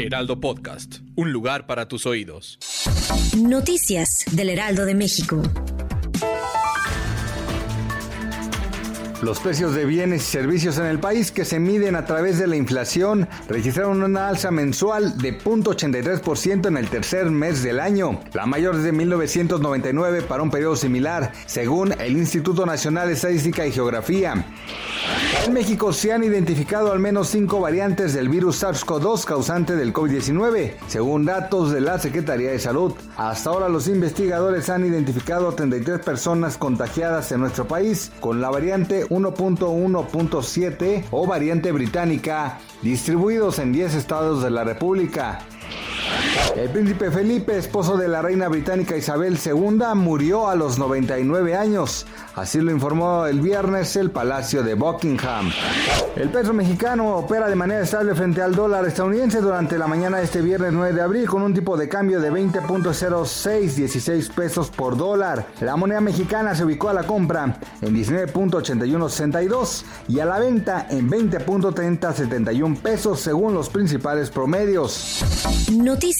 Heraldo Podcast, un lugar para tus oídos. Noticias del Heraldo de México. Los precios de bienes y servicios en el país que se miden a través de la inflación registraron una alza mensual de 0.83% en el tercer mes del año, la mayor desde 1999 para un periodo similar, según el Instituto Nacional de Estadística y Geografía. En México se han identificado al menos cinco variantes del virus SARS-CoV-2 causante del COVID-19, según datos de la Secretaría de Salud. Hasta ahora los investigadores han identificado 33 personas contagiadas en nuestro país con la variante 1.1.7 o variante británica, distribuidos en 10 estados de la República. El príncipe Felipe, esposo de la reina británica Isabel II, murió a los 99 años. Así lo informó el viernes el Palacio de Buckingham. El peso mexicano opera de manera estable frente al dólar estadounidense durante la mañana de este viernes 9 de abril con un tipo de cambio de 20.0616 pesos por dólar. La moneda mexicana se ubicó a la compra en 19.8162 y a la venta en 20.3071 pesos según los principales promedios. Noticias